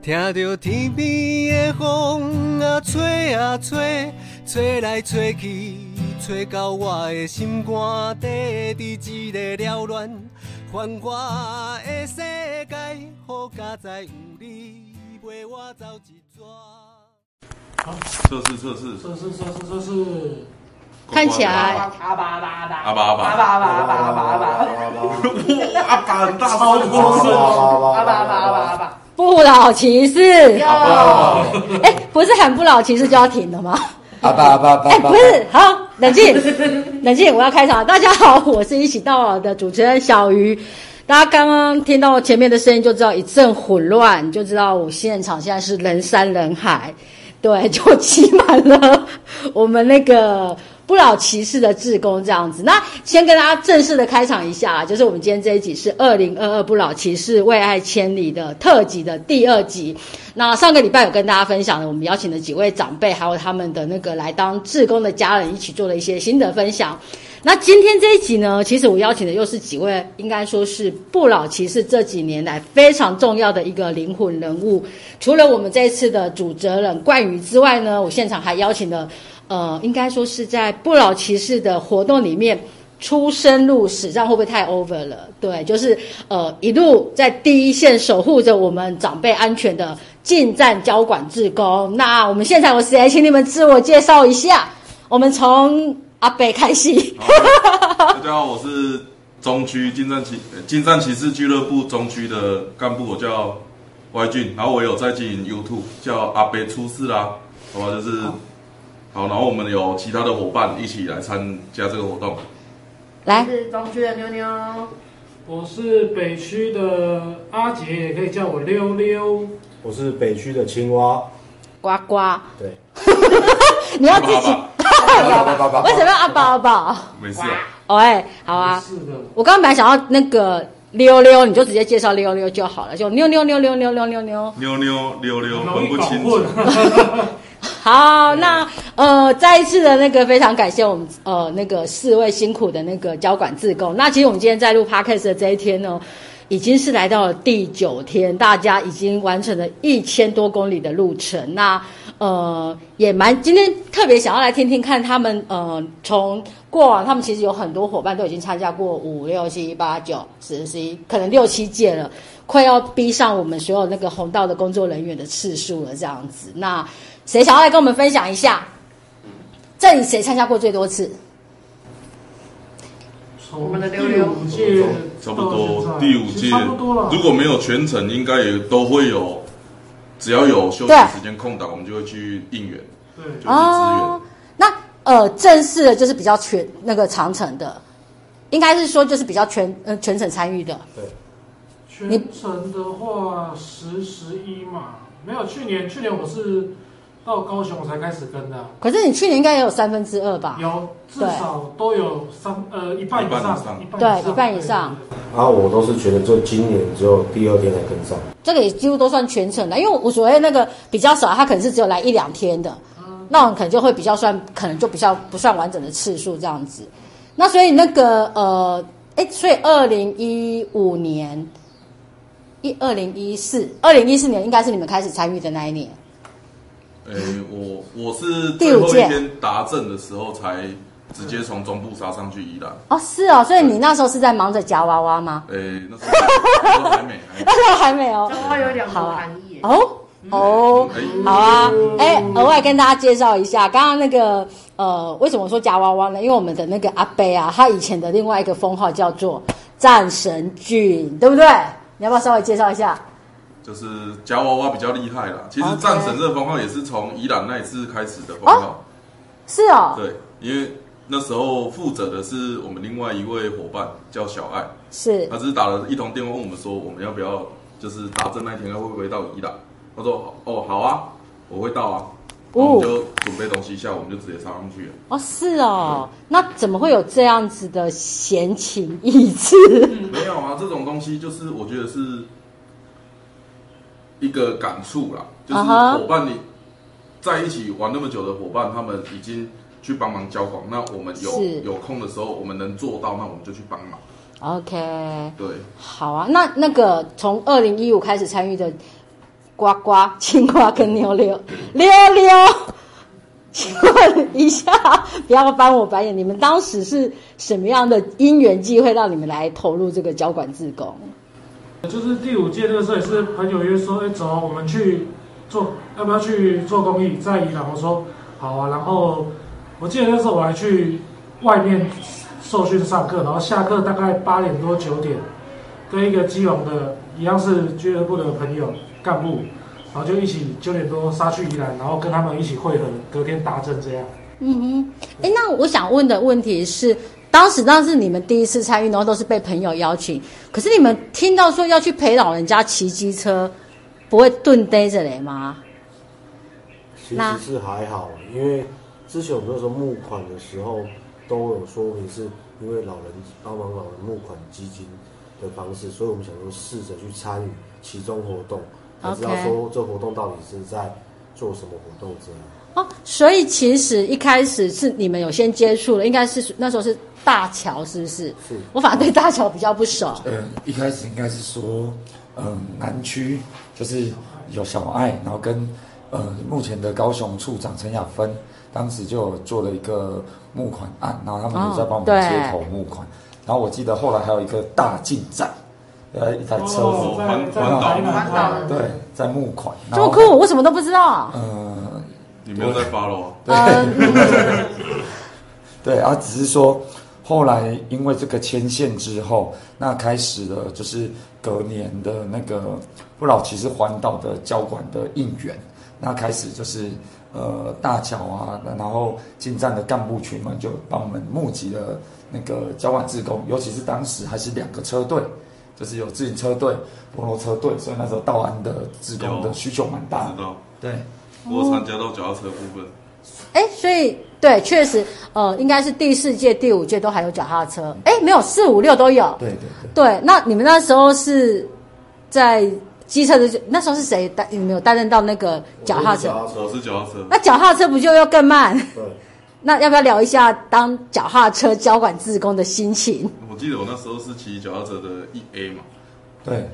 听着天边的风啊吹啊吹，吹来吹去，吹到我的心肝底，伫一个缭乱繁华的世界，好佳哉有你陪我走一逝。测试测试，测试测试测试，看起来阿爸阿爸阿爸阿爸阿爸阿爸阿爸阿爸阿爸阿爸哇，阿爸很大超声，多声，阿爸阿爸阿爸阿爸，不老骑士，哎，不是喊不老骑士就要停了吗？阿爸阿爸阿爸哎，不是，好，冷静，冷静，我要开场。大家好，我是一起到老的主持人小鱼。大家刚刚听到前面的声音，就知道一阵混乱，就知道我现场现在是人山人海，对，就挤满了我们那个不老骑士的志工这样子。那先跟大家正式的开场一下啊，就是我们今天这一集是二零二二不老骑士为爱千里的特辑的第二集。那上个礼拜有跟大家分享了，我们邀请了几位长辈，还有他们的那个来当志工的家人，一起做了一些心得分享。那今天这一集呢，其实我邀请的又是几位，应该说是不老骑士这几年来非常重要的一个灵魂人物。除了我们这一次的主责人冠宇之外呢，我现场还邀请了，呃，应该说是在不老骑士的活动里面。出生入死，这样会不会太 over 了？对，就是呃，一路在第一线守护着我们长辈安全的近战交管志工。那我们现在有谁？请你们自我介绍一下。我们从阿北开始。大家好，我是中区近战骑呃近战骑士俱乐部中区的干部，我叫 Y 俊，然后我有在经营 YouTube，叫阿北出事啦，好吧，就是好，然后我们有其他的伙伴一起来参加这个活动。来，是中区的妞妞，我是北区的阿杰，也可以叫我溜溜。我是北区的青蛙，呱呱，对，你要自己。爸爸爸爸 为什么要阿宝阿宝？没事啊，哦，哎，好啊。是的，我刚刚本来想要那个溜溜，你就直接介绍溜溜就好了，就溜溜溜溜溜溜溜溜溜溜溜溜分不清楚混。好，那呃，再一次的那个非常感谢我们呃那个四位辛苦的那个交管自贡。那其实我们今天在录 podcast 的这一天呢，已经是来到了第九天，大家已经完成了一千多公里的路程。那呃也蛮今天特别想要来听听看他们呃从过往他们其实有很多伙伴都已经参加过五六七八九十十一，可能六七届了。快要逼上我们所有那个红道的工作人员的次数了，这样子。那谁想要来跟我们分享一下？这里谁参加过最多次？我们的溜溜第五届差不多第五届差不多了。，如果没有全程，应该也都会有，只要有休息对时间空档，我们就会去应援，对就是支援。哦，那呃，正式的就是比较全那个长程的，应该是说就是比较全呃全程参与的。全程的话十十一嘛，没有去年去年我是到高雄才开始跟的啊，可是你去年应该也有三分之二吧？有至少都有三呃一半以上，一半以上对一半以上。然后我都是觉得就今年只有第二天才跟上，这个也几乎都算全程的，因为我所谓那个比较少，他可能是只有来一两天的，那我们可能就会比较算，可能就比较不算完整的次数这样子。那所以那个呃，哎，所以二零一五年，一二零一四，二零一四年应该是你们开始参与的那一年。诶、我我是最后一第五届天达阵的时候才直接从中部杀上去宜兰。哦，是哦，所以你那时候是在忙着夹娃娃吗？诶、那时候 那时候还没，那时候还没有。这话有两种含义耶。哦哦，哎好啊，哎，额外跟大家介绍一下，刚刚那个呃，为什么说夹娃娃呢？因为我们的那个阿贝啊，他以前的另外一个封号叫做战神俊，对不对？你要不要稍微介绍一下？就是夹娃娃比较厉害啦。其实战神这个封号也是从伊朗那一次开始的封号。是哦，对，因为那时候负责的是我们另外一位伙伴叫小爱，是他只是打了一通电话问我们说，我们要不要就是打针那一天会不会到伊朗？他说哦好啊，我会到啊。我们就准备东西下，我们就直接插上去了。哦，是哦，那怎么会有这样子的闲情逸致？没有啊，这种东西就是我觉得是一个感触啦，就是伙伴你在一起玩那么久的伙伴，他们已经去帮忙交广，那我们有有空的时候，我们能做到，那我们就去帮忙。OK，对，好啊，那那个从二零一五开始参与的，呱呱、青蛙跟妞妞，溜溜。请问一下，不要翻我白眼，你们当时是什么样的因缘机会让你们来投入这个交管自工？就是第五届那个时候也是朋友约说，哎，走，我们去做，要不要去做公益？在宜兰，我说好啊。然后我记得那时候我还去外面受训上课，然后下课大概八点多九点，跟一个基隆的一样是俱乐部的朋友干部。然后就一起九点多杀去宜兰，然后跟他们一起会合，隔天达阵这样。嗯哼，哎，那我想问的问题是，当时当时你们第一次参与，然后都是被朋友邀请，可是你们听到说要去陪老人家骑机车，不会顿呆着嘞吗？其实是还好，因为之前我们那时候募款的时候都有说明，是因为老人帮忙老人募款基金的方式，所以我们想说试着去参与其中活动。才知道说这活动到底是在做什么活动这样哦，所以其实一开始是你们有先接触了，应该是那时候是大桥，是不是？是。我反而对大桥比较不熟。嗯，一开始应该是说，嗯，南区就是有小爱，然后跟呃目前的高雄处长陈雅芬，当时就做了一个募款案，然后他们就在帮我们接头募款。然后我记得后来还有一个大进站。呃，一台车子环环岛，对，在募款，这么酷，我什么都不知道。嗯，你没有在发喽？对，对啊，只是说后来因为这个牵线之后，那开始了就是隔年的那个不老骑士环岛的交管的应援，那开始就是呃大桥啊，然后进站的干部群们就帮我们募集了那个交管志工，尤其是当时还是两个车队。就是有自行车队、摩托车队，所以那时候道安的职工的需求蛮大。知道。对。我参加到脚踏车部分。哎，所以对，确实，呃，应该是第四届、第五届都还有脚踏车。哎，没有，四五六都有。对对对。对，那你们那时候是在机车的，那时候是谁担？有没有担任到那个脚踏车？我是脚踏车。那脚踏车不就要更慢？对。那要不要聊一下当脚踏车交管自工的心情？我记得我那时候是骑脚踏车的一 A 嘛。对，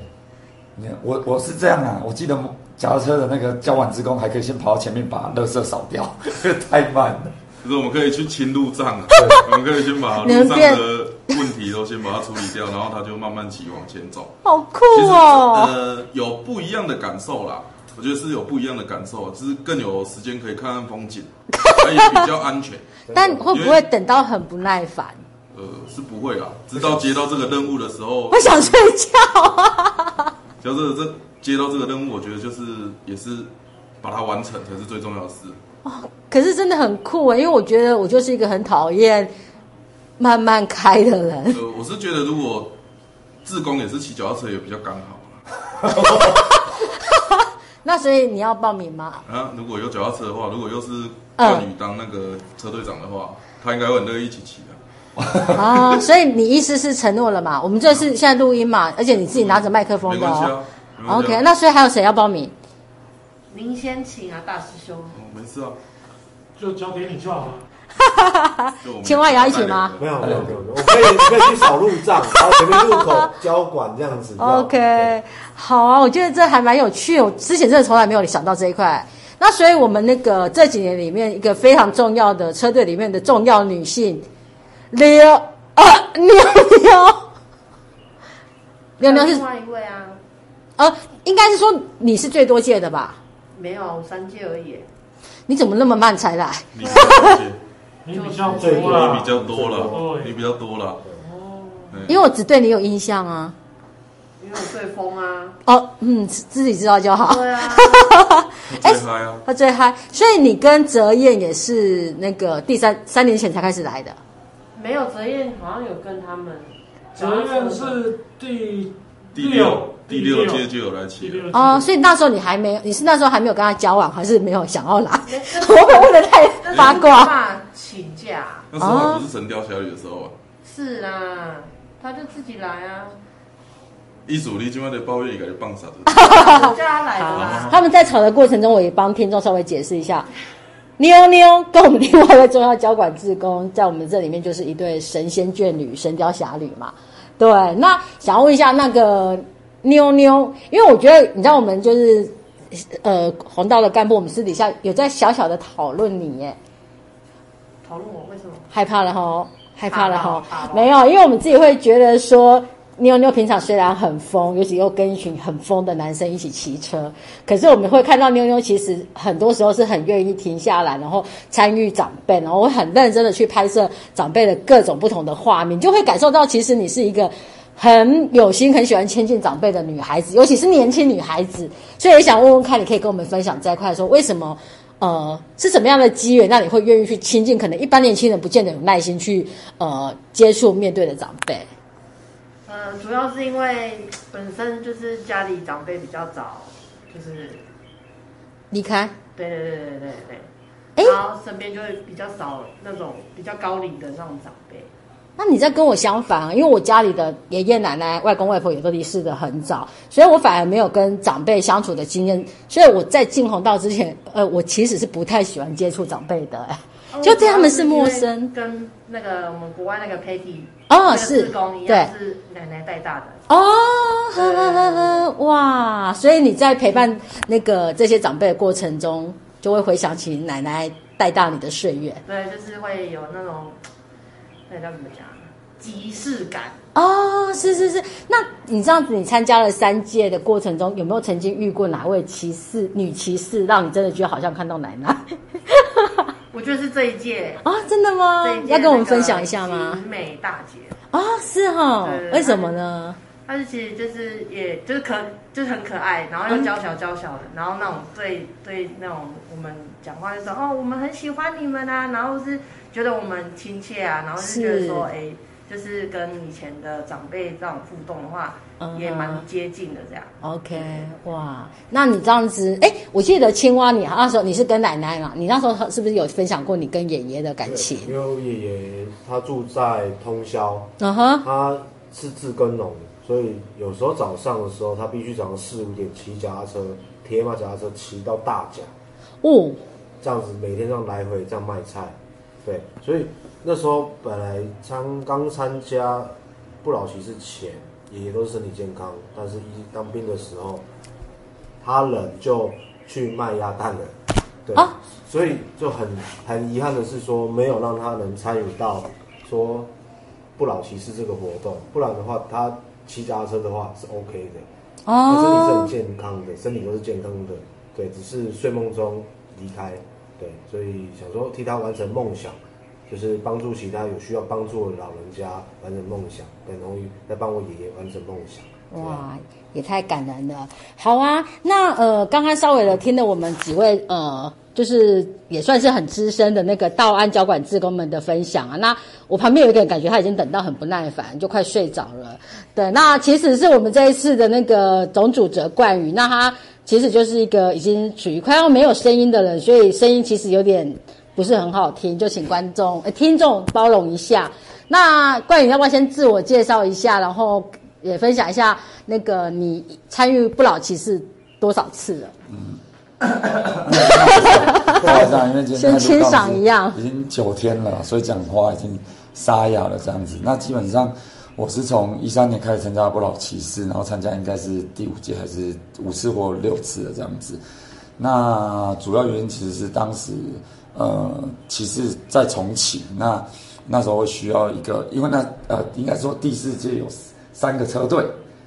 我我是这样啊，我记得脚踏车的那个交管职工还可以先跑到前面把垃圾扫掉，太慢了。可是我们可以去清路障啊，我们可以先把路上的问题都先把它处理掉，然后他就慢慢骑往前走。好酷哦！呃，有不一样的感受啦。我觉得是有不一样的感受，就是更有时间可以看看风景，也比较安全。但会不会等到很不耐烦？呃，是不会啦。直到接到这个任务的时候，我想睡觉啊。就是这接到这个任务，我觉得就是也是把它完成才是最重要的事。哦，可是真的很酷啊，因为我觉得我就是一个很讨厌慢慢开的人。呃，我是觉得如果自工也是骑脚踏车，也比较刚好。那所以你要报名吗？啊，如果有脚踏车的话，如果又是冠宇当那个车队长的话，他应该会很乐意一起骑的。啊，所以你意思是承诺了嘛？我们这是现在录音嘛，而且你自己拿着麦克风的哦。OK，那所以还有谁要报名？您先请啊，大师兄。哦，没事啊，就交给你就好了。青蛙也要一起吗？没有没有没有，我可以可以去扫路障，然后前面路口交管这样子。OK，好啊，我觉得这还蛮有趣。我之前真的从来没有想到这一块。那所以我们那个这几年里面一个非常重要的车队里面的重要女性，刘啊妞妞，妞妞是另外一位啊。呃，应该是说你是最多届的吧？没有三届而已。你怎么那么慢才来？你比较多了，你比较多了，你比较多了。哦，因为我只对你有印象啊。因为我最疯啊。哦，嗯，自己知道就好。对啊。最嗨啊！他最嗨，所以你跟泽燕也是那个第三三年前才开始来的。没有，泽燕好像有跟他们。泽燕是第第六。第六届就有来骑哦，所以那时候你还没有，你是那时候还没有跟他交往，还是没有想要来？我问的太八卦。请假。那时候不是《神雕侠侣》的时候啊。是啊，他就自己来啊。一组你今晚的抱怨应该就棒啥的。叫他来的。他们在吵的过程中，我也帮听众稍微解释一下。妞妞跟我们另外一位重要交管志工，在我们这里面就是一对神仙眷侣，《神雕侠侣》嘛。对，那想要问一下那个。妞妞，因为我觉得你知道，我们就是呃红道的干部，我们私底下有在小小的讨论你耶，讨论我为什么？害怕了哈，害怕了哈没有，因为我们自己会觉得说。妞妞平常虽然很疯，尤其又跟一群很疯的男生一起骑车，可是我们会看到妞妞其实很多时候是很愿意停下来，然后参与长辈，然后会很认真的去拍摄长辈的各种不同的画面，就会感受到其实你是一个很有心、很喜欢亲近长辈的女孩子，尤其是年轻女孩子。所以也想问问看，你可以跟我们分享这一块，说为什么？呃，是什么样的机缘让你会愿意去亲近？可能一般年轻人不见得有耐心去呃接触面对的长辈。呃，主要是因为本身就是家里长辈比较早，就是离开，对对对对对对然后身边就会比较少那种比较高龄的那种长辈。那你在跟我相反啊，因为我家里的爷爷奶奶、外公外婆也都离世的很早，所以我反而没有跟长辈相处的经验。所以我在进红道之前，呃，我其实是不太喜欢接触长辈的、哎就对他们是陌生跟那个我们国外那个 Patty 哦是志工一对样，是奶奶带大的。哦，呵呵呵呵，哇！所以你在陪伴那个这些长辈的过程中，就会回想起奶奶带大你的岁月对，就是会有那种那叫怎么讲，即视感。哦，是是是。那你这样子，你参加了三届的过程中，有没有曾经遇过哪位骑士、女骑士，让你真的觉得好像看到奶奶我觉得是这一届，啊？真的吗要跟我们分享一下吗景？美大姐，啊，是哈为什么呢？她是其实就是也就是可就是很可爱，然后又娇小娇小的，然后那种对对那种我们讲话就说哦，我们很喜欢你们啊，然后是觉得我们亲切啊，然后就觉得说哎，就是跟以前的长辈这种互动的话，嗯也蛮接近的这样。OK，哇，那你这样子，哎，我记得青蛙你那时候你是跟奶奶嘛，你那时候是不是有分享过你跟爷爷的感情？因为我爷爷他住在通宵，嗯哼，他是自耕农，所以有时候早上的时候，他必须早上四五点骑脚踏车，铁马脚踏车骑到大甲，哦，这样子每天这样来回这样卖菜，对，所以那时候本来参刚参加不老骑士前，爷爷都是身体健康，但是一当兵的时候，他人就去卖鸭蛋了，对，啊所以就很很遗憾的是说，没有让他能参与到说不老骑士这个活动，不然的话，他骑脚踏车的话是 OK 的。哦他身体是很哦，健康的，身体都是健康的，对，只是睡梦中离开，对，所以想说替他完成梦想，就是帮助其他有需要帮助的老人家完成梦想，等同于在帮我爷爷完成梦想。哇，也太感人了。好啊，那呃，刚刚稍微的听了我们几位呃，就是也算是很资深的那个道安交管志工们的分享啊。那我旁边有一个人感觉他已经等到很不耐烦，就快睡着了。对，那其实是我们这一次的那个总主责冠宇，那他其实就是一个已经属于快要没有声音的人，所以声音其实有点不是很好听，就请观众、呃、听众包容一下。那冠宇要不要先自我介绍一下，然后也分享一下那个你参与不老骑士多少次了？不好因为今天跟清赏一样已经九天了，所以讲话已经沙哑了这样子。那基本上我是从一三年开始参加不老骑士，然后参加应该是第五届还是五次或六次的这样子。那主要原因其实是当时呃其实在重启，那那时候需要一个，因为那呃应该说第四届有三个车队，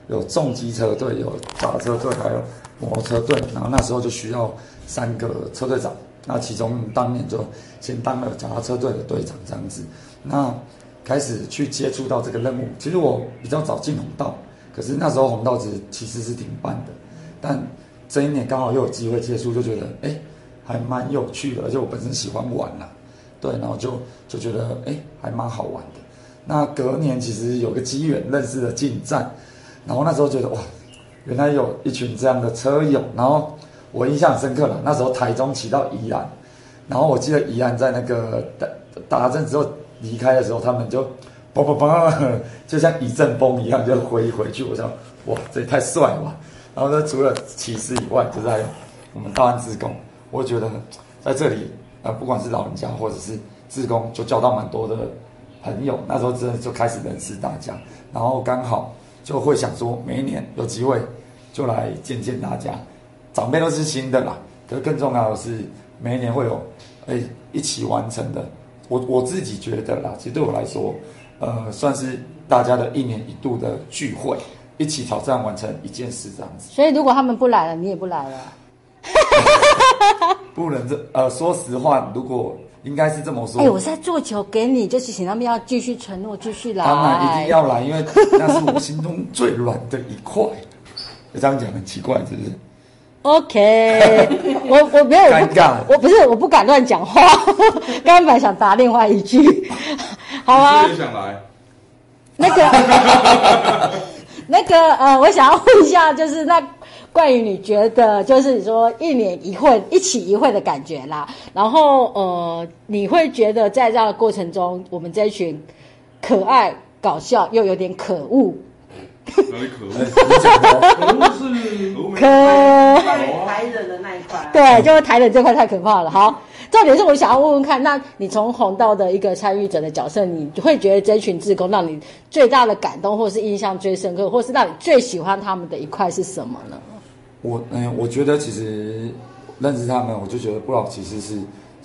有重机车队，有脚踏车队，还有摩托车队，然后那时候就需要三个车队长。那其中当年就先当了脚踏车队的队长这样子。那开始去接触到这个任务，其实我比较早进红道，可是那时候红道其实其实是停办的，但这一年刚好又有机会接触，就觉得哎还蛮有趣的，而且我本身喜欢玩啦、对，然后就就觉得哎还蛮好玩的。那隔年其实有个机缘认识了进站，然后那时候觉得哇，原来有一群这样的车友，然后我印象深刻了。那时候台中骑到宜兰，然后我记得宜兰在那个打打阵之后离开的时候，他们就嘣嘣嘣，就像一阵风一样就挥回去。我想哇，这也太帅了吧！然后呢，除了骑士以外，就是还有我们大安职工，我觉得在这里呃，不管是老人家或者是志工，就交到蛮多的朋友。那时候真的就开始认识大家，然后刚好就会想说，每一年有机会就来见见大家，长辈都是新的啦，可是更重要的是每一年会有哎一起完成的。我我自己觉得啦，其实对我来说，呃，算是大家的一年一度的聚会，一起挑战完成一件事这样子。所以如果他们不来了，你也不来了。不能这呃，说实话，如果应该是这么说。哎、我是在做球给你，就是请他们要继续承诺，继续来。当然一定要来，因为那是我心中最软的一块。这样讲很奇怪，是不是？OK，我我没有尴尬我不是我不敢乱讲话，刚刚本来想答另外一句，好啊我，也想来，那个那个呃，我想要问一下，就是那关于你觉得，就是说一年一会一起一会的感觉啦，然后呃，你会觉得在这样的过程中，我们这一群可爱、搞笑又有点可恶，哪里可恶？是可台人的那一块，对，就是台人这块太可怕了。好，重点是我想要问问看，那你从红道的一个参与者的角色，你会觉得这群志工让你最大的感动，或是印象最深刻，或是让你最喜欢他们的一块是什么呢？我嗯，我觉得其实认识他们，我就觉得不老其实是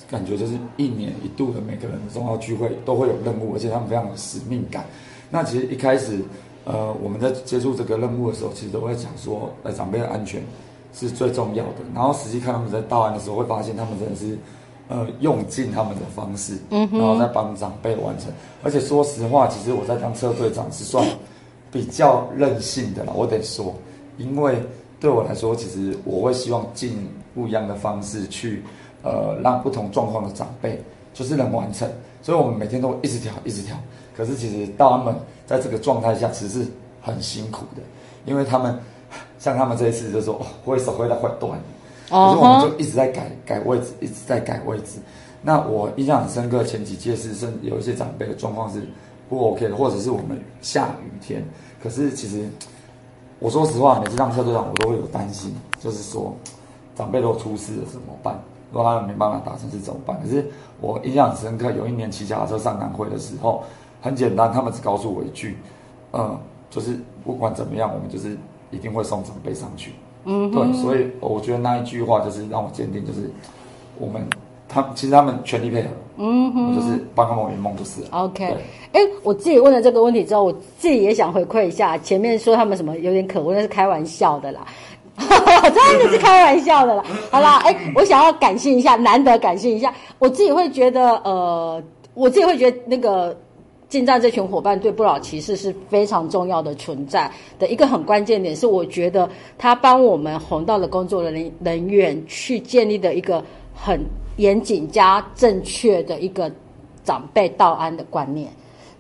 感觉就是一年一度的每个人的重要聚会都会有任务，而且他们非常有使命感。那其实一开始，呃，我们在接触这个任务的时候，其实都会讲说，呃，长辈的安全是最重要的。然后实际看他们在到案的时候，会发现他们真的是。呃，用尽他们的方式，然后再帮长辈完成。而且说实话，其实我在当车队长是算比较任性的了，我得说，因为对我来说，其实我会希望尽不一样的方式去，呃，让不同状况的长辈就是能完成。所以我们每天都一直调，一直调。可是其实到他们在这个状态下，其实是很辛苦的，因为他们像他们这一次就说，哦，挥手挥到快断了。可是我们就一直在改改位置，一直在改位置。那我印象很深刻，前几届是甚有一些长辈的状况是不 OK 的，或者是我们下雨天。可是其实我说实话，每次当车队长，我都会有担心，就是说长辈如果出事了怎么办？如果他们没办法打成是怎么办？可是我印象很深刻，有一年骑脚踏车上南会的时候，很简单，他们只告诉我一句，嗯，就是不管怎么样，我们就是一定会送长辈上去。嗯对，所以我觉得那一句话就是让我坚定，就是我们他其实他们全力配合，嗯哼就是帮他们圆梦就是了。OK，对哎，我自己问了这个问题之后，我自己也想回馈一下。前面说他们什么有点可恶，那是开玩笑的啦，真的是开玩笑的啦。好啦，哎，我想要感谢一下，难得感谢一下，我自己会觉得，呃，我自己会觉得那个。进站这群伙伴对不老骑士是非常重要的存在的一个很关键点，是我觉得他帮我们红道的工作人人员去建立的一个很严谨加正确的一个长辈道安的观念。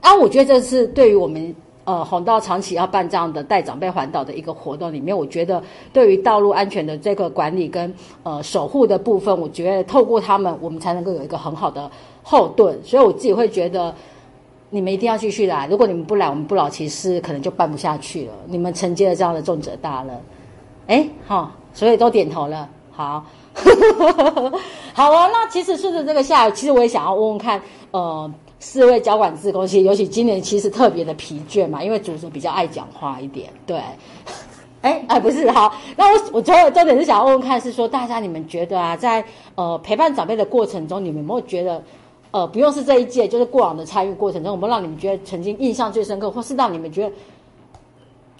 啊，我觉得这是对于我们呃红道长期要办这样的带长辈环岛的一个活动里面，我觉得对于道路安全的这个管理跟呃守护的部分，我觉得透过他们，我们才能够有一个很好的后盾。所以我自己会觉得。你们一定要继续来，如果你们不来，我们不老骑士可能就办不下去了。你们承接了这样的重责大任，哎，好，所以都点头了，好，好啊。那其实顺着这个下来，其实我也想要问问看，呃，四位交管自工，其实尤其今年其实特别的疲倦嘛，因为主持比较爱讲话一点，对。哎哎，不是好，那我我重重点是想要问问看，是说大家你们觉得啊，在呃陪伴长辈的过程中，你们有没有觉得？呃，不用是这一届，就是过往的参与过程中，有没有让你们觉得曾经印象最深刻，或是让你们觉得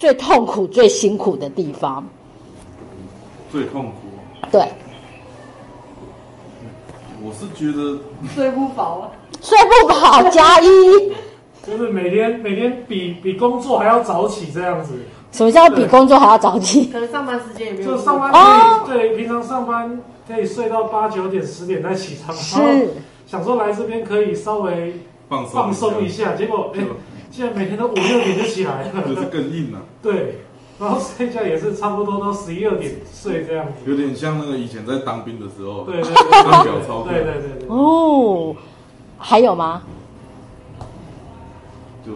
最痛苦、最辛苦的地方？最痛苦。对，我是觉得睡不饱啊。睡不饱加一，就是每天每天比比工作还要早起这样子，什么叫比工作还要早起？可能上班时间也没有就上班哦可以、对平常上班可以睡到八九点十点再起床，然是后想说来这边可以稍微放松放松一，下，结果哎，竟然每天都五六点就起来就是了，更硬了、对，然后睡觉也是差不多都十一二点睡这样子，有点像那个以前在当兵的时候，对对 当表操对对对对，哦，还有吗？就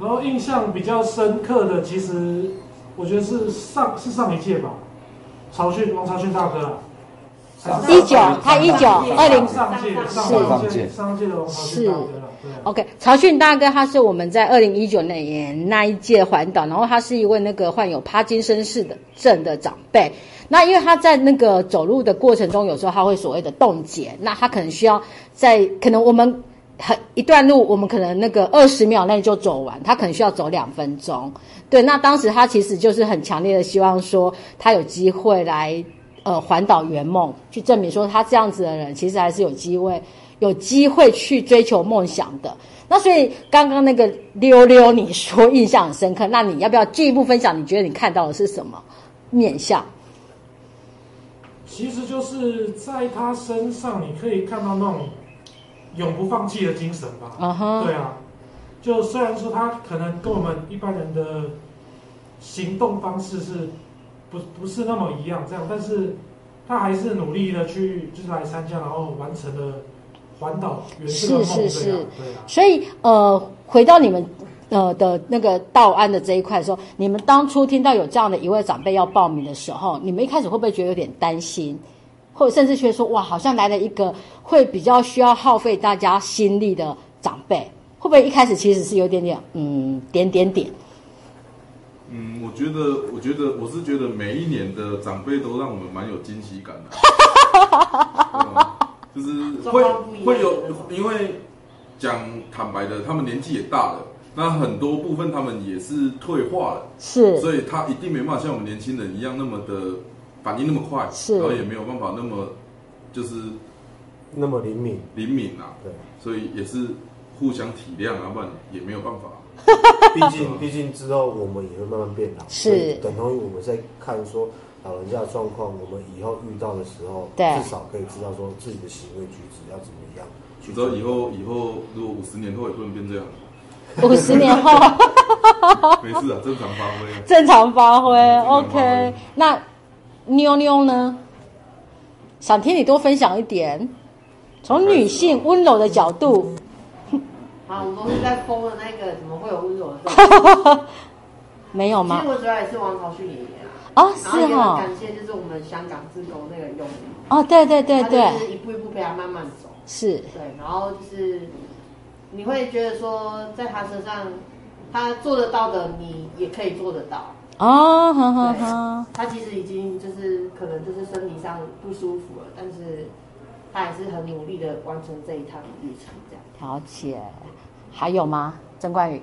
然后印象比较深刻的，其实我觉得是上是上一届吧，曹训王曹训大哥啊，一九，他一九二零上届是上届上届的王曹训大哥。OK，曹训大哥他是我们在二零一九年那一届环岛，然后他是一位那个患有帕金森氏的症的长辈。那因为他在那个走路的过程中，有时候他会所谓的冻结，那他可能需要在可能我们很一段路，我们可能那个二十秒内就走完，他可能需要走两分钟。对，那当时他其实就是很强烈的希望说，他有机会来呃环岛圆梦，去证明说他这样子的人其实还是有机会有机会去追求梦想的。那所以刚刚那个溜溜你说印象很深刻，那你要不要进一步分享？你觉得你看到的是什么面相？其实就是在他身上，你可以看到那种永不放弃的精神吧。嗯哼，对啊，就虽然说他可能跟我们一般人的行动方式是不不是那么一样，这样，但是他还是努力的去就是来参加，然后完成了环岛圆这个梦，是是是。所以呃，回到你们呃的那个道安的这一块的时候，你们当初听到有这样的一位长辈要报名的时候，你们一开始会不会觉得有点担心，或者甚至觉得说哇，好像来了一个会比较需要耗费大家心力的长辈，会不会一开始其实是有点点嗯点点点？嗯，我觉得，我觉得，我是觉得每一年的长辈都让我们蛮有惊喜感的，就是会会有，因为讲坦白的，他们年纪也大了，那很多部分他们也是退化了，是。所以他一定没办法像我们年轻人一样那么的反应那么快，是。然后也没有办法那么就是那么灵敏，灵敏啊，对，所以也是互相体谅啊，不然也没有办法。毕竟毕竟之后我们也会慢慢变老，是。等同于我们在看说老人家的状况，我们以后遇到的时候，对至少可以知道说自己的行为举止要怎么样去你知道以后以后如果五十年后也不能变这样，五十年后没事啊，正常发挥啊。正常发挥，OK。那妞妞呢？想听你多分享一点，从女性温柔的角度。啊，我们都是在疯的那个，怎么会有温柔的？没有吗其实？我主要也是王朝旭爷爷啊。哦，然后也很是哈、感谢，就是我们香港自工那个用力，哦，对对对他对，就是一步一步陪他慢慢走，是对，然后就是你会觉得说，在他身上，他做得到的，你也可以做得到。哦，呵呵呵，他其实已经就是可能就是身体上不舒服了，但是他还是很努力的完成这一趟旅程，这样。了解。还有吗？曾冠宇？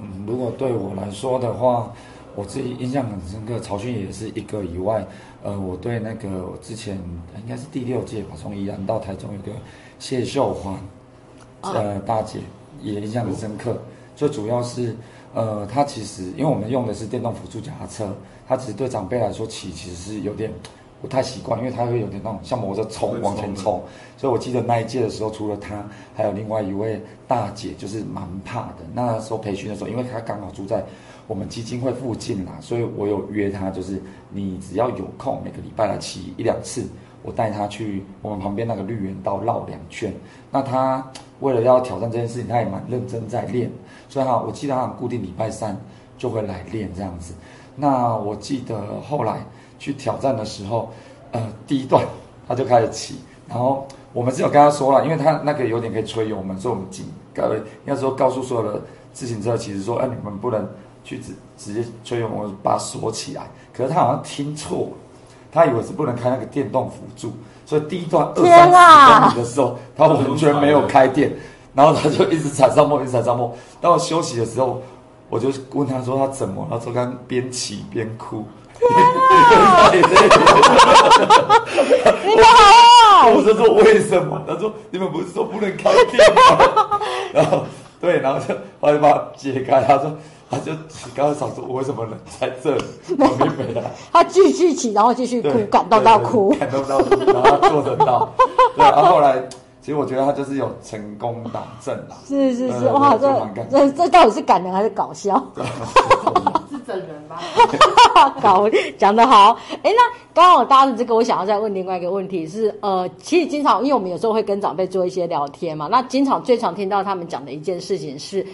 嗯，如果对我来说的话，我自己印象很深刻，曹勋也是一个以外，呃，我对那个我之前应该是第六届吧，从宜兰到台中有个谢秀华，呃，大姐也印象很深刻。最主要是，呃，她其实因为我们用的是电动辅助脚踏车，她其实对长辈来说骑其实是有点不太习惯，因为她会有点那种像摩托车冲往前冲冲。所以我记得那一届的时候，除了她，还有另外一位大姐，就是蛮怕的。那时候培训的时候，因为她刚好住在我们基金会附近啦，所以我有约他，就是你只要有空，每个礼拜来骑一两次，我带他去我们旁边那个绿园道绕两圈。那他为了要挑战这件事情，他也蛮认真在练。所以哈，我记得他很固定礼拜三就会来练这样子。那我记得后来去挑战的时候，呃，第一段他就开始骑，然后我们是有跟他说了，因为他那个有点可以吹油门，所以我们警告，应该说告诉所有的自行车骑士说，哎、你们不能去直直接吹油门，把它锁起来。可是他好像听错了，他以为是不能开那个电动辅助，所以第一段二天三啊十公里的时候，他完全没有开电，然后他就一直踩上坡，一直踩上坡。到我休息的时候，我就问他说他怎么了，她说刚边骑边哭。你们好啊！我就说为什么？他说你们不是说不能开电吗？然 后对，然后就后来把它解开，他说他就刚刚想说我为什么能在这里，我明白了。他继续起，然后继续哭，感动到哭感动到哭，然后他做得到。对，然后后来其实我觉得他就是有成功党证啦。是是是，哇，这这这到底是感人还是搞笑？是整人吧？搞讲得好，哎，那刚好搭着这个，我想要再问另外一个问题是，呃，其实经常因为我们有时候会跟长辈做一些聊天嘛，那经常最常听到他们讲的一件事情是，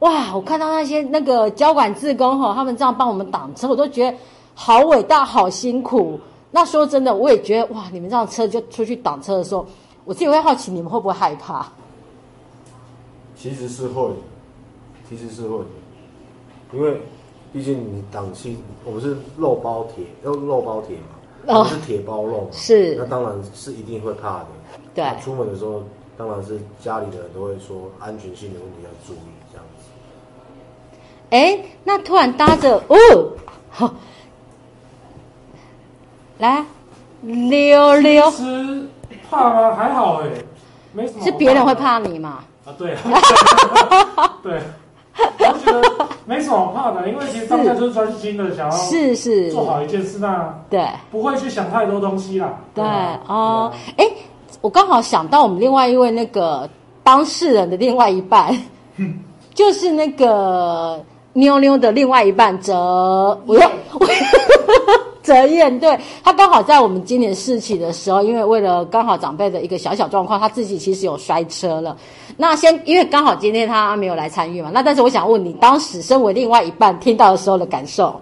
哇，我看到那些那个交管志工哈，他们这样帮我们挡车，我都觉得好伟大，好辛苦。那说真的，我也觉得哇，你们这样车就出去挡车的时候，我自己会好奇你们会不会害怕？其实是会，其实是会，因为毕竟你档期我们是肉包铁，肉肉包铁嘛，哦它是铁包肉嘛，是那当然是一定会怕的。对那出门的时候，当然是家里的人都会说安全性的问题要注意，这样子。哎，那突然搭着哦，好，来溜溜，其实怕吗？还好哎，没什么。是别人会怕你嘛？啊？对啊，对，我觉得没什么怕的，因为其实当下就是专心的想要是是，做好一件事，那对不会去想太多东西啦。对啊哦，哎，我刚好想到我们另外一位那个当事人的另外一半，就是那个妞妞的另外一半哲，我要我。泽燕，对他刚好在我们今年试起的时候，因为为了刚好长辈的一个小小状况，他自己其实有摔车了。那先因为刚好今天他没有来参与嘛，那但是我想问你，当时身为另外一半听到的时候的感受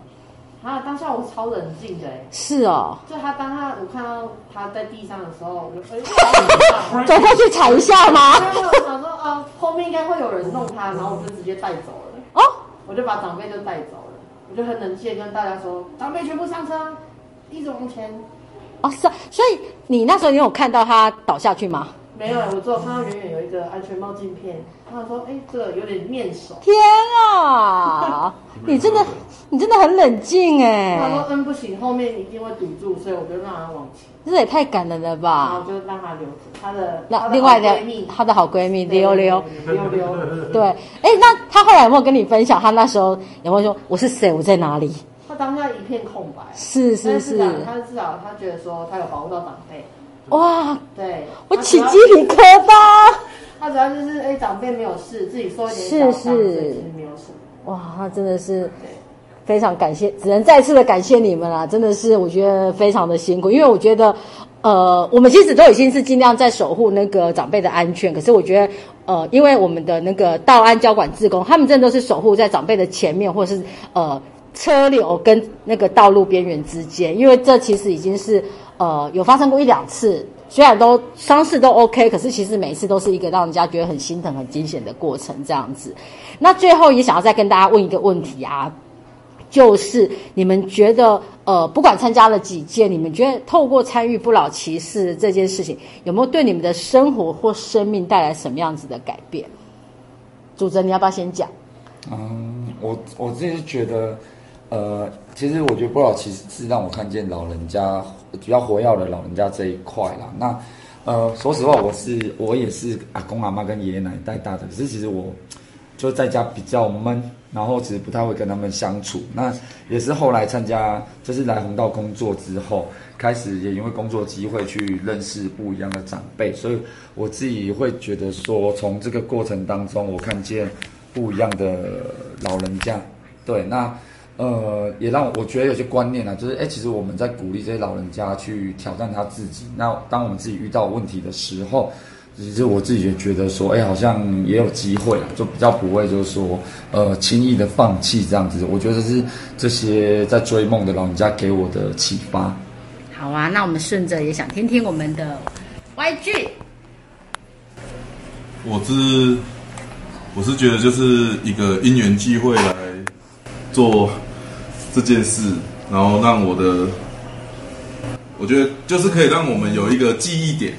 啊，当下我超冷静的欸，是哦，就他当他我看到他在地上的时候，我就哎，走过去踩一下吗？然后我想说啊，后面应该会有人弄他，然后我就直接带走了。哦，我就把长辈就带走了，我就很冷静跟大家说，长辈全部上车，一直往前。哦是啊，所以你那时候你有看到他倒下去吗？没有，我只有看到远远有一个安全帽镜片，然后说，哎，这个有点面熟。天啊，你真的你真的很冷静哎他说哎，，嗯，不行，后面一定会堵住，所以我就让他往前，这也太感人了吧然吧后！就让她留着她的那另外的她的好闺蜜溜溜，对溜溜，对，哎，那她后来有没有跟你分享？她那时候有没有说我是谁？我在哪里？她当下一片空白。是是是她至少，他至少他觉得说她有保护到长辈，哇，对，我起鸡皮疙瘩。他主要就是哎、长辈没有事，自己受一点是小伤，是所以其实没有什么。哇，他真的是非常感谢，只能再次的感谢你们啦！真的是我觉得非常的辛苦，因为我觉得，呃，我们其实都已经是尽量在守护那个长辈的安全，可是我觉得，呃，因为我们的那个道安交管志工，他们真的都是守护在长辈的前面，或是呃车流跟那个道路边缘之间，因为这其实已经是呃有发生过一两次。虽然都伤势都 OK，可是其实每一次都是一个让人家觉得很心疼、很惊险的过程，这样子。那最后也想要再跟大家问一个问题啊，就是你们觉得，呃，不管参加了几届，你们觉得透过参与不老骑士这件事情，有没有对你们的生活或生命带来什么样子的改变？主持人，你要不要先讲？嗯，我我自己是觉得，呃，其实我觉得不老其实是让我看见老人家比较活跃的老人家这一块啦。那呃，说实话，我是我也是阿公阿妈跟爷爷奶奶带大的，可是其实我就在家比较闷，然后其实不太会跟他们相处。那也是后来参加，就是来红道工作之后，开始也因为工作机会去认识不一样的长辈，所以我自己会觉得说，从这个过程当中，我看见不一样的老人家。对，那呃，也让我觉得有些观念啊，就是哎，其实我们在鼓励这些老人家去挑战他自己。那当我们自己遇到问题的时候，其实我自己也觉得说，哎，好像也有机会，就比较不会就是说，呃，轻易的放弃这样子。我觉得是这些在追梦的老人家给我的启发。好啊，那我们顺着也想听听我们的 YG。我是我是觉得就是一个因缘际会来做这件事，然后让我的，我觉得就是可以让我们有一个记忆点，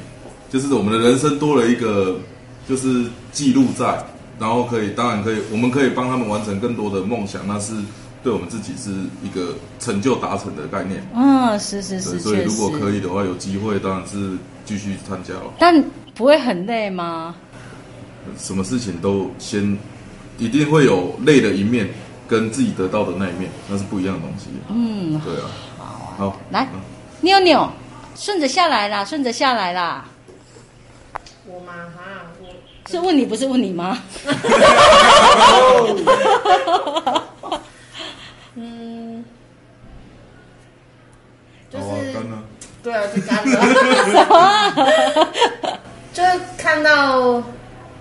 就是我们的人生多了一个就是记录在，然后可以当然可以，我们可以帮他们完成更多的梦想，那是对我们自己是一个成就达成的概念。嗯，是是，是，所以如果可。以的话，有机会当然是继续参加了。但不会很累吗？什么事情都先一定会有累的一面，跟自己得到的那一面，那是不一样的东西。嗯，对啊，好，来，妞妞，顺着下来啦，顺着下来啦。我吗？哈，我是问你，不是问你吗？嗯，就是、好啊，干了。对啊，就干了。就是看到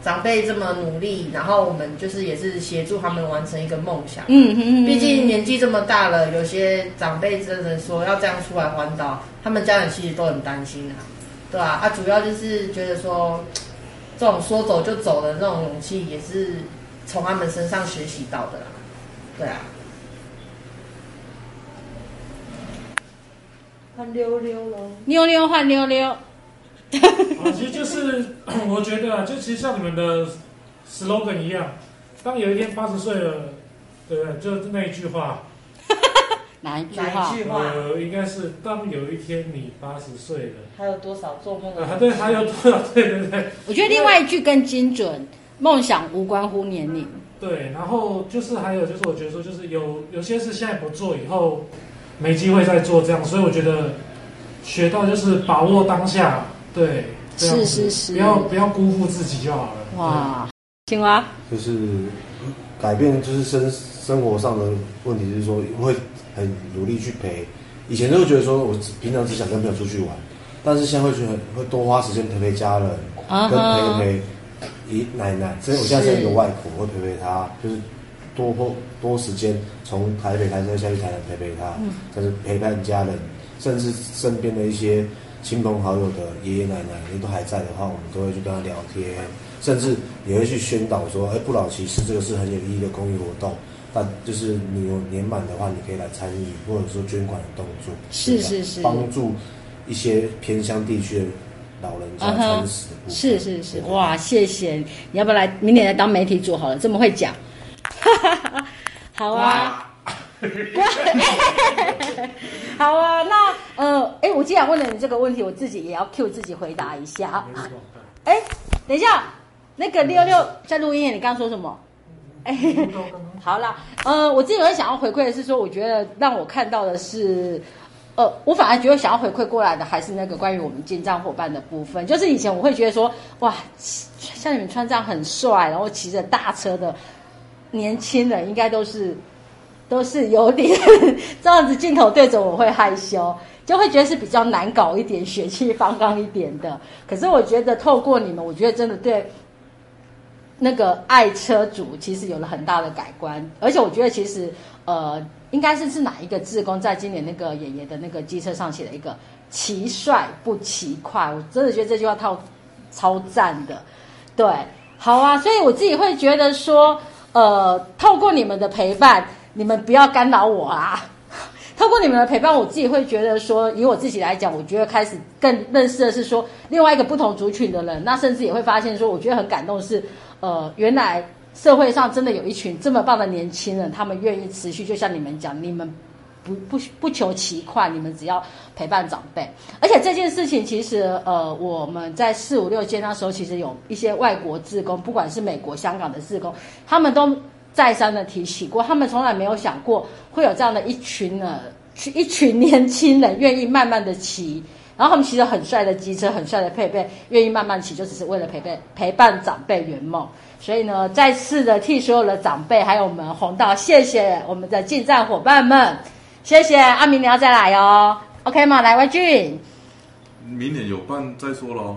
长辈这么努力，然后我们就是也是协助他们完成一个梦想。嗯嗯嗯，毕竟年纪这么大了，有些长辈真的说要这样出来环岛，他们家人其实都很担心啊，对啊，啊，主要就是觉得说，这种说走就走的那种勇气，也是从他们身上学习到的啦，对啊。换溜溜喽。溜溜换溜溜，啊，其实就是 我觉得啊，就其实像你们的 slogan 一样，当有一天八十岁了，对不对？就那一句话，哪一句哪话一？句话？呃，应该是当有一天你八十岁了，还有多少做梦的啊，对，还有多少？对对对我觉得另外一句更精准，梦想无关乎年龄。对，然后就是还有就是，我觉得说就是有有些事现在不做，以后没机会再做这样，所以我觉得学到就是把握当下，对，是是是不要不要辜负自己就好了。哇，青蛙，就是改变，就是生生活上的问题，就是说会很努力去陪。以前都会觉得说我只平常只想跟朋友出去玩，但是现在会觉得会多花时间陪陪家人，跟啊哈陪陪姨奶奶。所以我现在是一个外婆，会陪陪她，就是多多多时间从台北开车下去台南陪陪她，嗯但是陪伴家人，甚至身边的一些亲朋好友的爷爷奶奶，你都还在的话，我们都会去跟他聊天，甚至也会去宣导说，哎，不老骑士这个是很有意义的公益活动。但就是你有年满的话，你可以来参与，或者说捐款的动作，是是是帮助一些偏乡地区的老人家嗯哼餐食的部分。是是是，哇，谢谢！你要不要来明年来当媒体组好了？这么会讲，好啊，好啊。那呃，哎，我既然问了你这个问题，我自己也要 Q 自己回答一下。哎，等一下，那个六六在录音，你刚刚说什么？哎，好啦，呃，我自己会想要回馈的是说，我觉得让我看到的是，呃，我反而觉得想要回馈过来的还是那个关于我们进站伙伴的部分。就是以前我会觉得说，哇，像你们穿这样很帅，然后骑着大车的年轻人，应该都是都是有点 这样子镜头对着我会害羞，就会觉得是比较难搞一点、血气方刚一点的。可是我觉得透过你们，我觉得真的对。那个爱车主其实有了很大的改观，而且我觉得其实呃，应该是是哪一个志工在今年那个爷爷的那个机车上写了一个“骑帅不骑快”，我真的觉得这句话套超赞的。对，好啊，所以我自己会觉得说，呃，透过你们的陪伴，你们不要干扰我啊。透过你们的陪伴，我自己会觉得说，以我自己来讲，我觉得开始更认识的是说另外一个不同族群的人，那甚至也会发现说，我觉得很感动是，呃，原来社会上真的有一群这么棒的年轻人，他们愿意持续，就像你们讲，你们不不不求其快，你们只要陪伴长辈。而且这件事情其实，呃，我们在四五六届那时候，其实有一些外国志工，不管是美国、香港的志工，他们都再三的提起过，他们从来没有想过会有这样的一群呢，一群年轻人愿意慢慢的骑。然后他们骑着很帅的机车，很帅的配备，愿意慢慢骑，就只是为了陪伴陪伴长辈圆梦。所以呢，再次的替所有的长辈，还有我们红道，谢谢我们的进站伙伴们，谢谢阿明，你要再来哦，OK 吗？来，外俊，明年有办再说喽。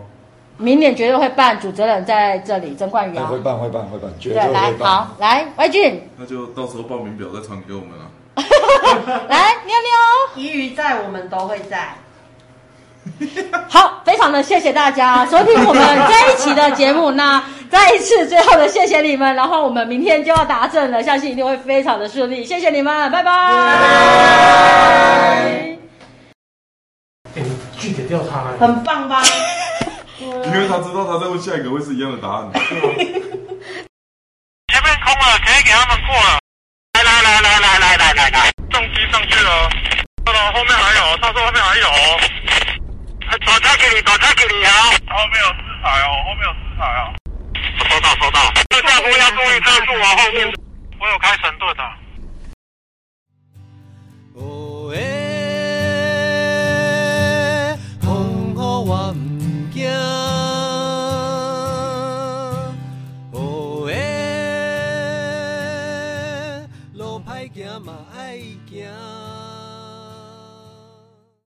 明年绝对会办，主责人在这里，曾冠宇啊哎会，办会办会办，绝对，对来会，办。好，来，外俊，那就到时候报名表再传给我们啊。来，妞妞。宜鱼在，我们都会在。好，非常的谢谢大家 收听我们这一期的节目。那再一次最后的谢谢你们，然后我们明天就要达阵了，相信一定会非常的顺利。谢谢你们，拜拜。哎，你据点掉他了。很棒吧？因为他知道他在问下一个会是一样的答案。前面空了，可以给他们过了。来来来来来来来来来，重击上去了，到了后面还有，他说后面还有。打开给你，倒车给你啊！后面有四台哦，后面有四台哦。收到收到，这下坡要注意车速啊，后面我有开神盾的。哦